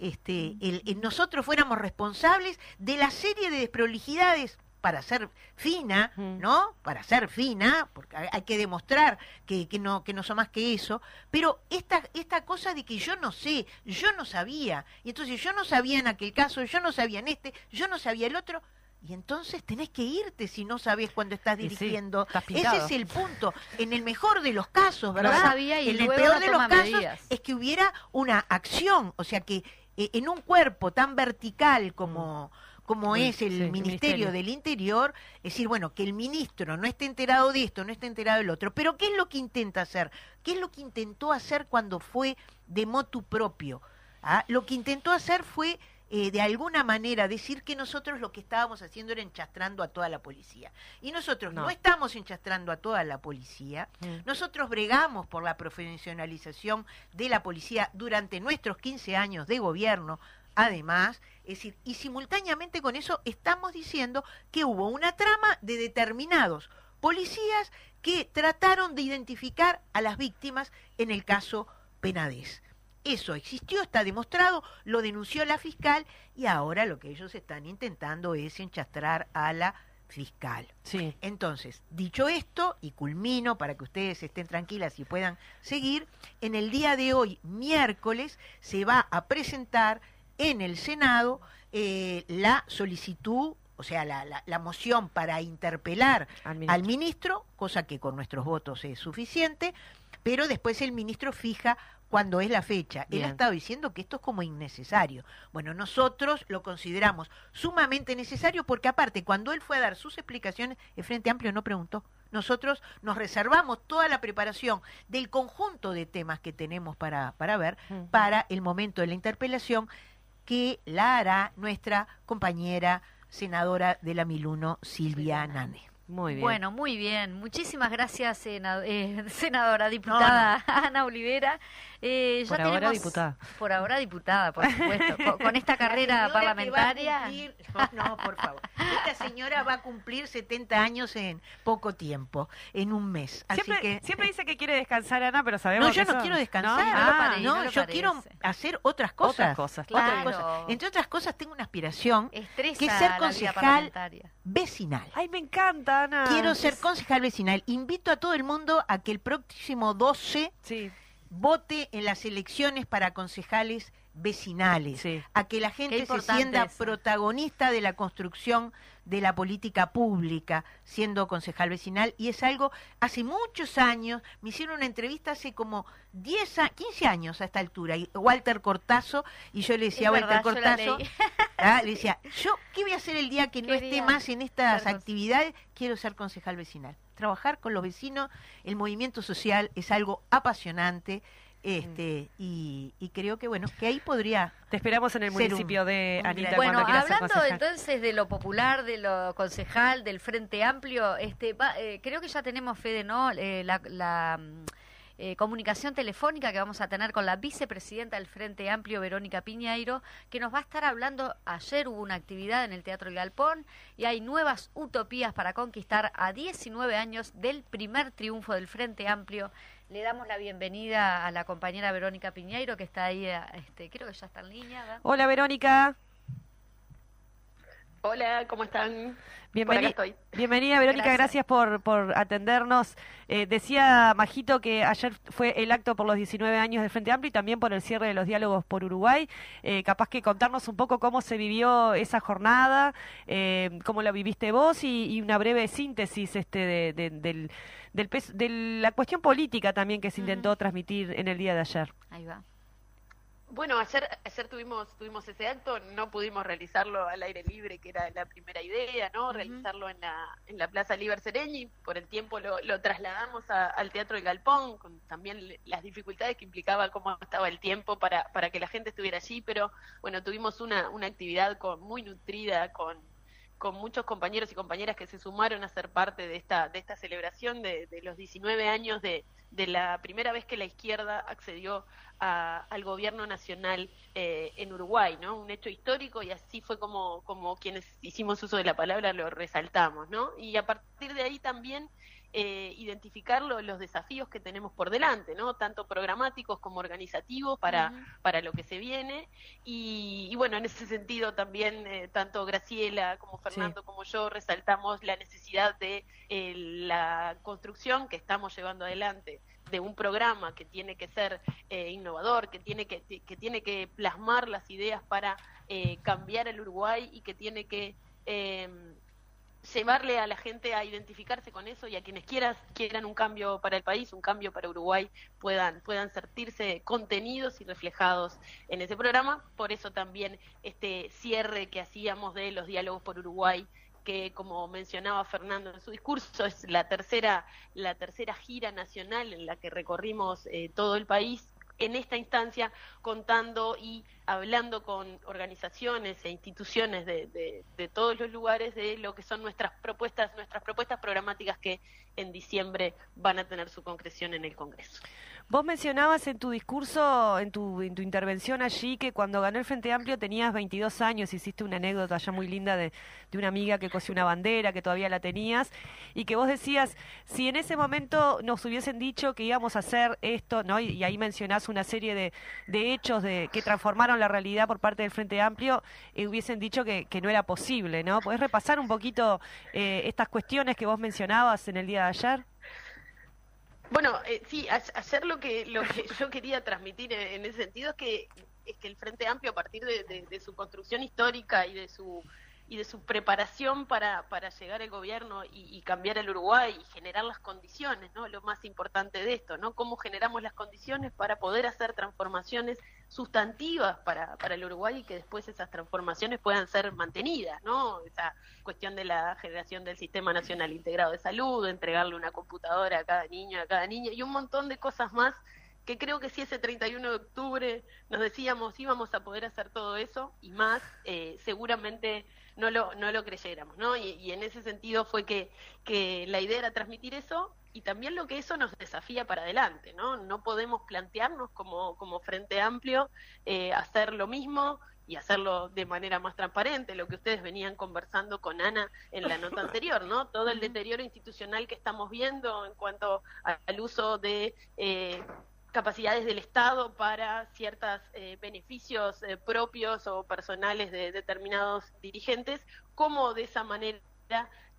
este, el- el- nosotros fuéramos responsables de la serie de desprolijidades para ser fina. ¿no? Para ser fina, porque hay que demostrar que, que no que no son más que eso, pero esta esta cosa de que yo no sé, yo no sabía, y entonces yo no sabía en aquel caso, yo no sabía en este, yo no sabía el otro, y entonces tenés que irte si no sabes cuando estás sí, dirigiendo. estás Ese es el punto. En el mejor de los casos, No ¿verdad? sabía y en el peor no de los casos medidas. es que hubiera una acción, o sea que eh, en un cuerpo tan vertical como como Sí, es el sí, Ministerio el Ministerio. del Interior, es decir, bueno, que el ministro no esté enterado de esto, no esté enterado del otro, pero ¿qué es lo que intenta hacer? ¿Qué es lo que intentó hacer cuando fue de motu propio? ¿Ah? Lo que intentó hacer fue eh, de alguna manera decir que nosotros lo que estábamos haciendo era enchastrando a toda la policía. Y nosotros no, No. estamos enchastrando a toda la policía. Mm. Nosotros bregamos por la profesionalización de la policía durante nuestros 15 años de gobierno. Además, es decir, y simultáneamente con eso estamos diciendo que hubo una trama de determinados policías que trataron de identificar a las víctimas en el caso Penades. Eso existió, está demostrado, lo denunció la fiscal y ahora lo que ellos están intentando es enchastrar a la fiscal. Sí. Entonces, dicho esto, y culmino para que ustedes estén tranquilas y puedan seguir, en el día de hoy, miércoles, se va a presentar en el Senado eh, la solicitud, o sea, la, la- la moción para interpelar Al ministro. al ministro, cosa que con nuestros votos es suficiente, pero después el ministro fija cuándo es la fecha. Él ha estado diciendo que esto es como innecesario. Bueno, nosotros lo consideramos sumamente necesario porque aparte, cuando él fue a dar sus explicaciones, el Frente Amplio no preguntó. Nosotros nos reservamos toda la preparación del conjunto de temas que tenemos para, para ver para el momento de la interpelación que la hará nuestra compañera senadora de la Miluno, Silvia Nane. Muy bien. Bueno, muy bien. Muchísimas gracias, sena- eh, senadora, diputada Ana Olivera. Eh, ya Por ahora, tenemos- diputada. Por ahora, diputada, por supuesto. Con, con esta carrera que parlamentaria. cumplir- No, no, por favor. Esta señora va a cumplir 70 años en poco tiempo, en un mes. Así Siempre, que siempre dice que quiere descansar, Ana, pero sabemos no, yo que no quiero descansar. No, no lo Ah, parece. no, no lo yo quiero hacer otras cosas. Otras cosas. otras Claro. cosas. Entre otras cosas, tengo una aspiración Estresa que ser la vida concejal vecinal. Ay, me encanta, Ana. Quiero ser Es- concejal vecinal. Invito a todo el mundo a que el próximo 12 Sí, vote en las elecciones para concejales vecinales, Sí. a que la gente se sienta protagonista de la construcción de la política pública siendo concejal vecinal y es algo hace muchos años, me hicieron una entrevista hace como 10 a, 15 años a esta altura, y Walter Cortazo y yo le decía a Walter Cortazo, ah, le decía, yo qué voy a hacer el día que no ¿Qué esté día? más en estas actividades? Quiero ser concejal vecinal. Trabajar con los vecinos, el movimiento social es algo apasionante. Este, y, y creo que bueno, que ahí podría te esperamos en el un- municipio de Anita Bueno, cuando quieras ser hablando entonces de lo popular, de lo concejal, del Frente Amplio, este, va- eh, creo que ya tenemos, Fede, ¿no? Eh, la, la, eh, comunicación telefónica que vamos a tener con la vicepresidenta del Frente Amplio, Verónica Piñeiro, que nos va a estar hablando. Ayer hubo una actividad en el Teatro El Galpón y hay nuevas utopías para conquistar a 19 años del primer triunfo del Frente Amplio. Le damos la bienvenida a la compañera Verónica Piñeiro, que está ahí, eh, este, creo que ya está en línea. Hola, Verónica. Hola, ¿cómo están? Bienveni- estoy. Bienvenida, Verónica, gracias, Gracias. por, por atendernos. Eh, decía Majito que ayer fue el acto por los 19 años del Frente Amplio y también por el cierre de los diálogos por Uruguay. Eh, capaz que contarnos un poco cómo se vivió esa jornada, eh, cómo la viviste vos y, y una breve síntesis este de, de- del, del pes- de la cuestión política también que se intentó transmitir en el día de ayer. Ahí va. Bueno, ayer, ayer tuvimos, tuvimos ese acto, no pudimos realizarlo al aire libre, que era la primera idea, ¿no? Realizarlo en la, en la Plaza Liber Sereñi, por el tiempo lo, lo trasladamos a- al Teatro El Galpón, con también las dificultades que implicaba cómo estaba el tiempo para, para que la gente estuviera allí, pero bueno, tuvimos una, una actividad con, muy nutrida, con, con muchos compañeros y compañeras que se sumaron a ser parte de esta, de esta celebración de, de los 19 años de, de la primera vez que la izquierda accedió a- al gobierno nacional eh, en Uruguay, ¿no? Un hecho histórico y así fue como, como quienes hicimos uso de la palabra lo resaltamos, ¿no? Y a partir de ahí también eh, identificar lo- los desafíos que tenemos por delante, ¿no? Tanto programáticos como organizativos para, para lo que se viene. Y, y bueno, en ese sentido también eh, tanto Graciela como Fernando como yo resaltamos la necesidad de eh, la construcción que estamos llevando adelante de un programa que tiene que ser eh, innovador, que tiene que, que tiene que plasmar las ideas para eh, cambiar el Uruguay y que tiene que eh, llevarle a la gente a identificarse con eso y a quienes quieran un cambio para el país, un cambio para Uruguay, puedan, puedan sentirse contenidos y reflejados en ese programa. Por eso también este cierre que hacíamos de los diálogos por Uruguay que como mencionaba Fernando en su discurso es la tercera la tercera gira nacional en la que recorrimos eh, todo el país en esta instancia contando y hablando con organizaciones e instituciones de, de, todos los lugares de lo que son nuestras propuestas, nuestras propuestas programáticas que en diciembre van a tener su concreción en el Congreso. Vos mencionabas en tu discurso, en tu, en tu intervención allí, que cuando ganó el Frente Amplio tenías 22 años, hiciste una anécdota ya muy linda de, una amiga que cosió una bandera, que todavía la tenías, y que vos decías, si en ese momento nos hubiesen dicho que íbamos a hacer esto, ¿no? y, ahí mencionás una serie de, hechos de, que transformaron la realidad por parte del Frente Amplio, eh, hubiesen dicho que, que, no era posible, ¿no? ¿Podés repasar un poquito eh, estas cuestiones que vos mencionabas en el día de ayer? Bueno, eh, sí, ayer lo que, lo que yo quería transmitir en, ese sentido es que, es que el Frente Amplio, a partir de, su construcción histórica y de su y de su preparación para, para llegar al gobierno y, cambiar el Uruguay y generar las condiciones, ¿no? Lo más importante de esto, ¿no? Cómo generamos las condiciones para poder hacer transformaciones sustantivas para, para el Uruguay y que después esas transformaciones puedan ser mantenidas, ¿no? Esa cuestión de la generación del Sistema Nacional Integrado de Salud, entregarle una computadora a cada niño, a cada niña y un montón de cosas más que creo que si ese 31 de octubre nos decíamos íbamos a poder hacer todo eso y más, eh, seguramente no lo, no lo creyéramos, ¿no? Y, en ese sentido fue que, que la idea era transmitir eso y también lo que eso nos desafía para adelante, ¿no? No podemos plantearnos como, como Frente Amplio eh, hacer lo mismo y hacerlo de manera más transparente, lo que ustedes venían conversando con Ana en la nota anterior, ¿no? Todo el deterioro institucional que estamos viendo en cuanto al uso de eh, capacidades del Estado para ciertos eh, beneficios eh, propios o personales de determinados dirigentes, como de esa manera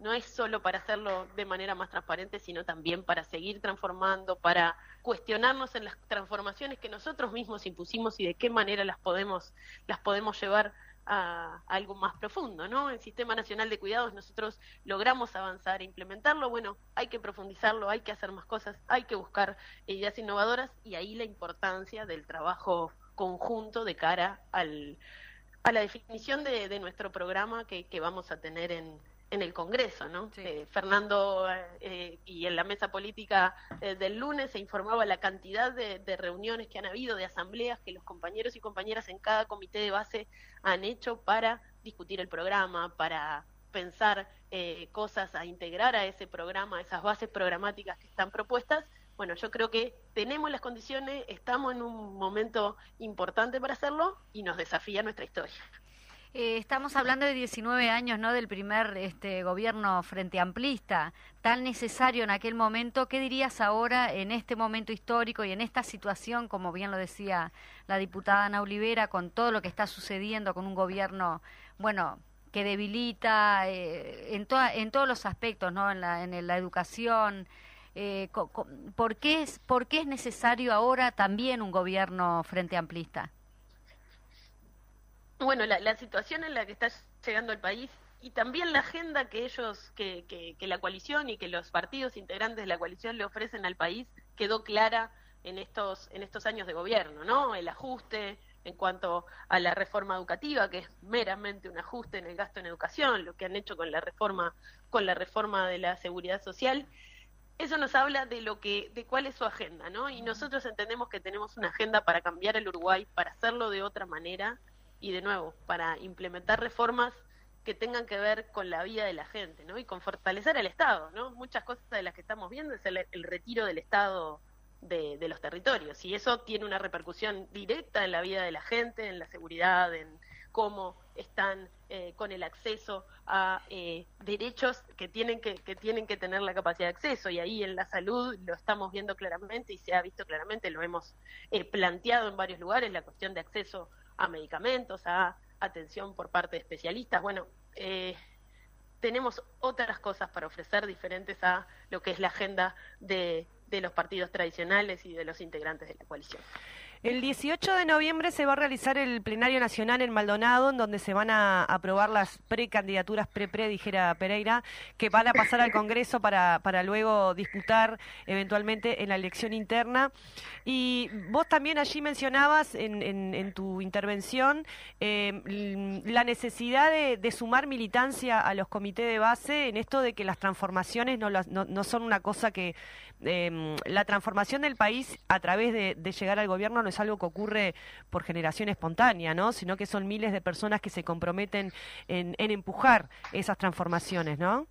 no es solo para hacerlo de manera más transparente, sino también para seguir transformando, para cuestionarnos en las transformaciones que nosotros mismos impusimos y de qué manera las podemos, las podemos llevar a, algo más profundo, ¿no? El Sistema Nacional de Cuidados nosotros logramos avanzar e implementarlo, bueno, hay que profundizarlo, hay que hacer más cosas, hay que buscar ideas innovadoras y ahí la importancia del trabajo conjunto de cara al, a la definición de, de nuestro programa que, que vamos a tener en, en el Congreso, ¿no? Eh, Fernando eh, y en la mesa política eh, del lunes se informaba la cantidad de, reuniones que han habido, de asambleas que los compañeros y compañeras en cada comité de base han hecho para discutir el programa, para pensar cosas a integrar a ese programa, esas bases programáticas que están propuestas. Bueno, yo creo que tenemos las condiciones, estamos en un momento importante para hacerlo y nos desafía nuestra historia. Eh, estamos hablando de 19 años, ¿no? Del primer este, gobierno frente amplista, tan necesario en aquel momento. ¿Qué dirías ahora en este momento histórico y en esta situación, como bien lo decía la diputada Ana Olivera, con todo lo que está sucediendo con un gobierno, bueno, que debilita eh, en, en todos los aspectos, ¿no? En la, en la educación. Eh, ¿por, qué es, ¿Por qué es necesario ahora también un gobierno frente amplista? Bueno, la, situación en la que está llegando el país y también la agenda que ellos, que, que, la coalición y que los partidos integrantes de la coalición le ofrecen al país quedó clara en estos, en estos años de gobierno, ¿no? El ajuste en cuanto a la reforma educativa, que es meramente un ajuste en el gasto en educación, lo que han hecho con la reforma, con la reforma de la seguridad social. Eso nos habla de lo que, de cuál es su agenda, ¿no? Y nosotros entendemos que tenemos una agenda para cambiar el Uruguay, para hacerlo de otra manera, y de nuevo, para implementar reformas que tengan que ver con la vida de la gente, ¿no? Y con fortalecer el Estado, ¿no? Muchas cosas de las que estamos viendo es el, retiro del Estado de, los territorios y eso tiene una repercusión directa en la vida de la gente, en la seguridad, en cómo están eh, con el acceso a eh, derechos que tienen que, que tienen que tener la capacidad de acceso y ahí en la salud lo estamos viendo claramente y se ha visto claramente, lo hemos eh, planteado en varios lugares, la cuestión de acceso a medicamentos, a atención por parte de especialistas. Bueno, eh, tenemos otras cosas para ofrecer diferentes a lo que es la agenda de, de los partidos tradicionales y de los integrantes de la coalición. El 18 de noviembre se va a realizar el plenario nacional en Maldonado, en donde se van a aprobar las precandidaturas pre-pre, dijera Pereira, que van a pasar al Congreso para, para luego disputar eventualmente en la elección interna. Y vos también allí mencionabas en, en, tu intervención eh, la necesidad de, sumar militancia a los comités de base en esto de que las transformaciones no, no, no son una cosa que... Eh, la transformación del país a través de, de llegar al gobierno no es algo que ocurre por generación espontánea, ¿no? Sino que son miles de personas que se comprometen en, empujar esas transformaciones, ¿no?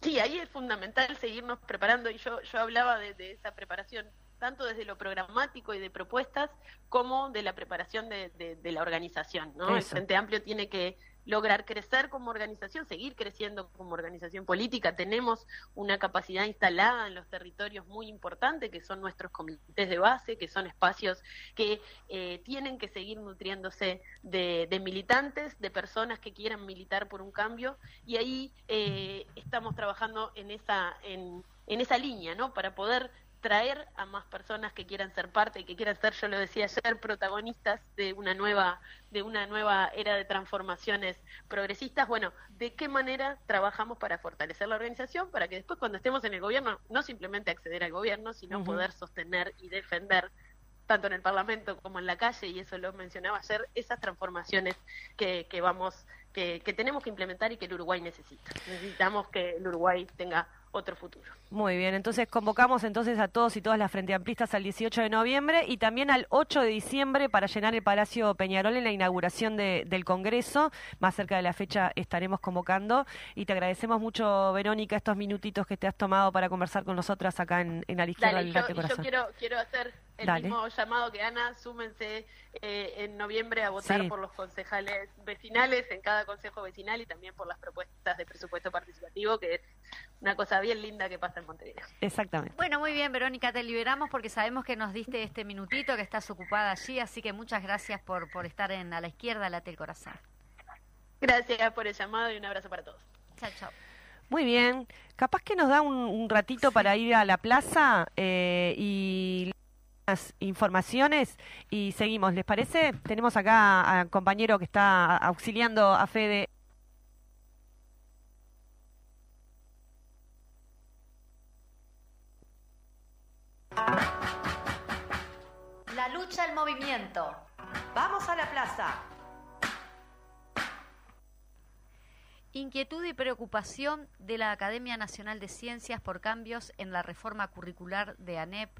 Sí, ahí es fundamental seguirnos preparando y yo, yo hablaba de, esa preparación tanto desde lo programático y de propuestas como de la preparación de, de la organización. ¿no? El Frente Amplio tiene que lograr crecer como organización, seguir creciendo como organización política. Tenemos una capacidad instalada en los territorios muy importante, que son nuestros comités de base, que son espacios que eh, tienen que seguir nutriéndose de, militantes, de personas que quieran militar por un cambio, y ahí eh, estamos trabajando en esa, en, en esa línea, ¿no? Para poder traer a más personas que quieran ser parte y que quieran ser, yo lo decía ayer, protagonistas de una nueva, de una nueva era de transformaciones progresistas. Bueno, ¿de qué manera trabajamos para fortalecer la organización para que después cuando estemos en el gobierno, no simplemente acceder al gobierno, sino poder sostener y defender tanto en el Parlamento como en la calle, y eso lo mencionaba ayer, esas transformaciones que, que vamos, que, que tenemos que implementar y que el Uruguay necesita. Necesitamos que el Uruguay tenga otro futuro. Muy bien, entonces convocamos entonces a todos y todas las Frente Amplistas al 18 de noviembre y también al 8 de diciembre para llenar el Palacio Peñarol en la inauguración del Congreso. Más cerca de la fecha estaremos convocando y te agradecemos mucho, Verónica, estos minutitos que te has tomado para conversar con nosotras acá en, en izquierda del Corazón. Yo quiero, quiero hacer el mismo llamado que Ana, súmense eh, en noviembre a votar por los concejales vecinales en cada consejo vecinal y también por las propuestas de presupuesto participativo, que es una cosa bien linda que pasa en Montevideo. Exactamente. Bueno, muy bien, Verónica, te liberamos porque sabemos que nos diste este minutito, que estás ocupada allí, así que muchas gracias por, por estar en a la izquierda, late el corazón. Gracias por el llamado y un abrazo para todos. Chao, chao. Muy bien. Capaz que nos da un, ratito para ir a la plaza eh, y informaciones y seguimos. ¿Les parece? Tenemos acá al compañero que está auxiliando a Fede. La lucha al movimiento. Vamos a la plaza. Inquietud y preocupación de la Academia Nacional de Ciencias por cambios en la reforma curricular de ANEP,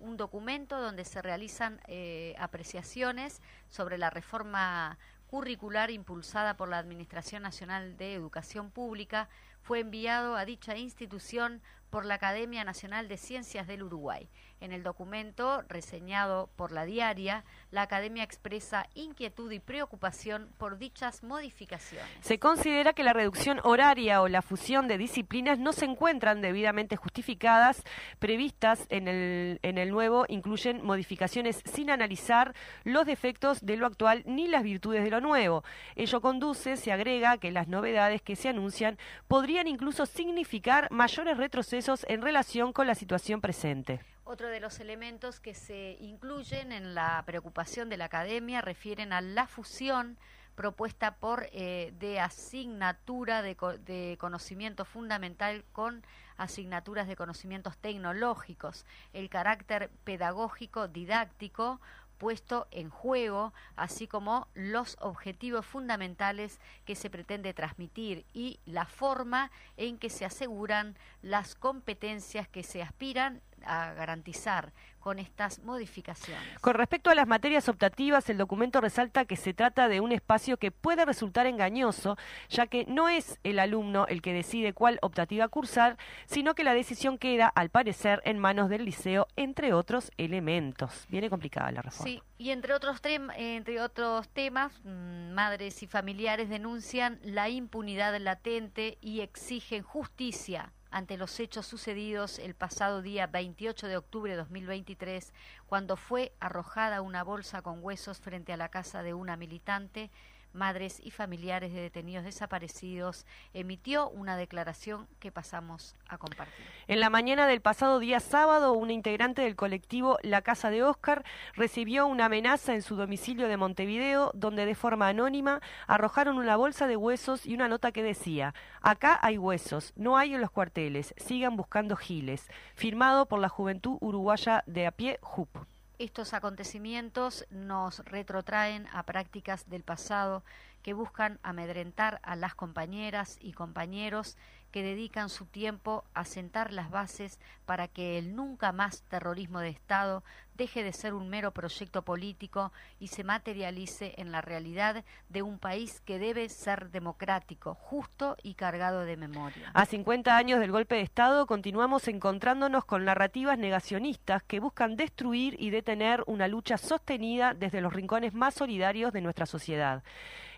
un documento donde se realizan eh, apreciaciones sobre la reforma curricular impulsada por la Administración Nacional de Educación Pública, fue enviado a dicha institución por la Academia Nacional de Ciencias del Uruguay. En el documento, reseñado por la diaria, la Academia expresa inquietud y preocupación por dichas modificaciones. Se considera que la reducción horaria o la fusión de disciplinas no se encuentran debidamente justificadas, previstas en el, nuevo, incluyen modificaciones sin analizar los defectos de lo actual ni las virtudes de lo nuevo. Ello conduce, se agrega, que las novedades que se anuncian podrían incluso significar mayores retrocesos en relación con la situación presente. Otro de los elementos que se incluyen en la preocupación de la academia refieren a la fusión propuesta por eh, de asignatura de, de, conocimiento fundamental con asignaturas de conocimientos tecnológicos, el carácter pedagógico didáctico puesto en juego, así como los objetivos fundamentales que se pretende transmitir y la forma en que se aseguran las competencias que se aspiran a garantizar con estas modificaciones. Con respecto a las materias optativas, el documento resalta que se trata de un espacio que puede resultar engañoso, ya que no es el alumno el que decide cuál optativa cursar, sino que la decisión queda, al parecer, en manos del liceo, entre otros elementos. Viene complicada la reforma. Sí, y entre otros, entre otros temas, mm, madres y familiares denuncian la impunidad latente y exigen justicia ante los hechos sucedidos el pasado día 28 de octubre de 2023, cuando fue arrojada una bolsa con huesos frente a la casa de una militante madres y familiares de detenidos desaparecidos, emitió una declaración que pasamos a compartir. En la mañana del pasado día sábado, una integrante del colectivo La Casa de Oscar recibió una amenaza en su domicilio de Montevideo, donde de forma anónima arrojaron una bolsa de huesos y una nota que decía, acá hay huesos, no hay en los cuarteles, sigan buscando giles, firmado por la Juventud Uruguaya de a pie JUP. Estos acontecimientos nos retrotraen a prácticas del pasado que buscan amedrentar a las compañeras y compañeros que dedican su tiempo a sentar las bases para que el nunca más terrorismo de Estado deje de ser un mero proyecto político y se materialice en la realidad de un país que debe ser democrático, justo y cargado de memoria. A 50 años del golpe de Estado continuamos encontrándonos con narrativas negacionistas que buscan destruir y detener una lucha sostenida desde los rincones más solidarios de nuestra sociedad.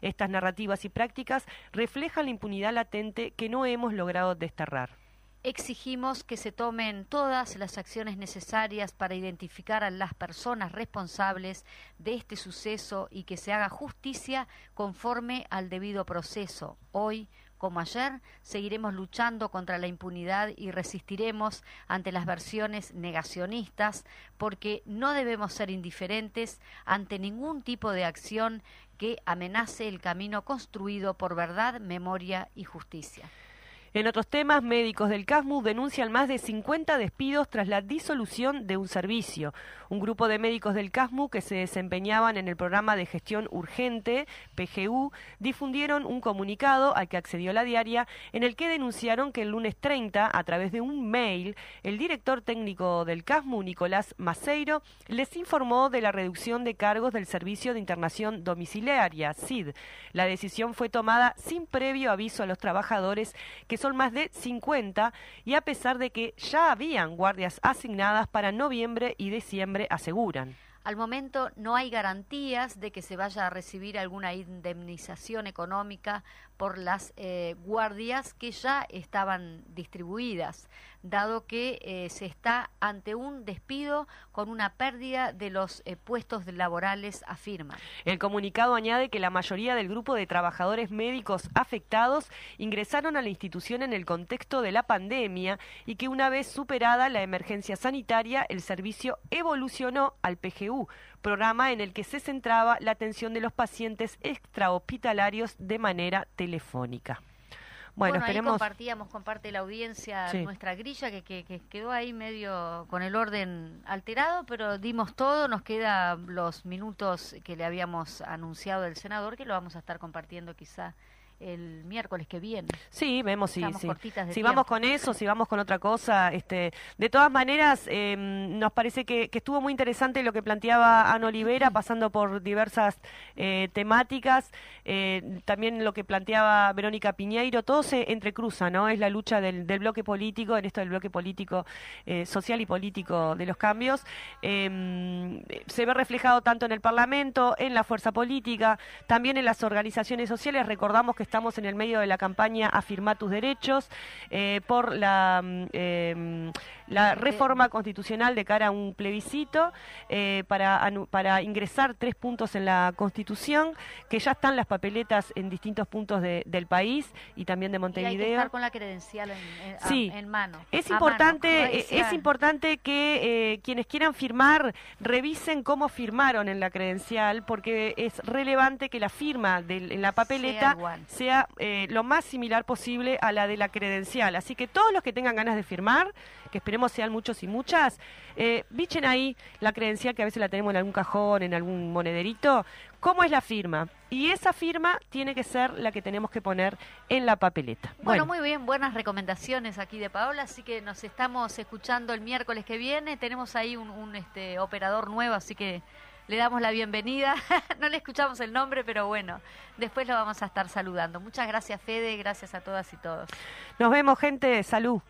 Estas narrativas y prácticas reflejan la impunidad latente que no hemos logrado desterrar. Exigimos que se tomen todas las acciones necesarias para identificar a las personas responsables de este suceso y que se haga justicia conforme al debido proceso. Hoy, como ayer, seguiremos luchando contra la impunidad y resistiremos ante las versiones negacionistas porque no debemos ser indiferentes ante ningún tipo de acción que amenace el camino construido por verdad, memoria y justicia. En otros temas, médicos del CASMU denuncian más de 50 despidos tras la disolución de un servicio. Un grupo de médicos del CASMU que se desempeñaban en el programa de gestión urgente, PGU, difundieron un comunicado al que accedió la diaria en el que denunciaron que el lunes 30, a través de un mail, el director técnico del CASMU, Nicolás Maceiro, les informó de la reducción de cargos del Servicio de Internación Domiciliaria, SID. La decisión fue tomada sin previo aviso a los trabajadores que son son más de 50 y a pesar de que ya habían guardias asignadas para noviembre y diciembre, aseguran. Al momento no hay garantías de que se vaya a recibir alguna indemnización económica por las eh, guardias que ya estaban distribuidas, dado que eh, se está ante un despido con una pérdida de los eh, puestos laborales, afirma. El comunicado añade que la mayoría del grupo de trabajadores médicos afectados ingresaron a la institución en el contexto de la pandemia y que una vez superada la emergencia sanitaria, el servicio evolucionó al PGU programa en el que se centraba la atención de los pacientes extrahospitalarios de manera telefónica. Bueno, esperemos. Ahí compartíamos con parte de la audiencia nuestra grilla que, que, quedó ahí medio con el orden alterado, pero dimos todo. Nos quedan los minutos que le habíamos anunciado del senador, que lo vamos a estar compartiendo quizá el miércoles que viene. Sí, vemos si, si vamos con eso, si vamos con otra cosa. Este, de todas maneras, em, nos parece que, estuvo muy interesante lo que planteaba Ana Olivera, pasando por diversas eh, temáticas. Eh, también lo que planteaba Verónica Piñeiro, todo se entrecruza, ¿no? Es la lucha del, bloque político, en esto del bloque político, eh, social y político de los cambios. Se ve reflejado tanto en el Parlamento, en la fuerza política, también en las organizaciones sociales. Recordamos que estamos en el medio de la campaña Afirma tus derechos eh, por la, mm, em, la reforma constitucional de cara a un plebiscito eh, para, para ingresar tres puntos en la Constitución, que ya están las papeletas en distintos puntos del país y también de Montevideo. Y hay que estar con la credencial en, mano. Es importante, eh, es importante que quienes quieran firmar revisen cómo firmaron en la credencial, porque es relevante que la firma de, en la papeleta sea eh, lo más similar posible a la de la credencial. Así que todos los que tengan ganas de firmar, que esperemos sean muchos y muchas, eh, bichen ahí la credencial que a veces la tenemos en algún cajón, en algún monederito, cómo es la firma. Y esa firma tiene que ser la que tenemos que poner en la papeleta. Bueno, muy bien, buenas recomendaciones aquí de Paola, así que nos estamos escuchando el miércoles que viene. Tenemos ahí un, un este, operador nuevo, así que le damos la bienvenida. no le escuchamos el nombre, pero bueno, después lo vamos a estar saludando. Muchas gracias, Fede, gracias a todas y todos. Nos vemos, gente. Salud.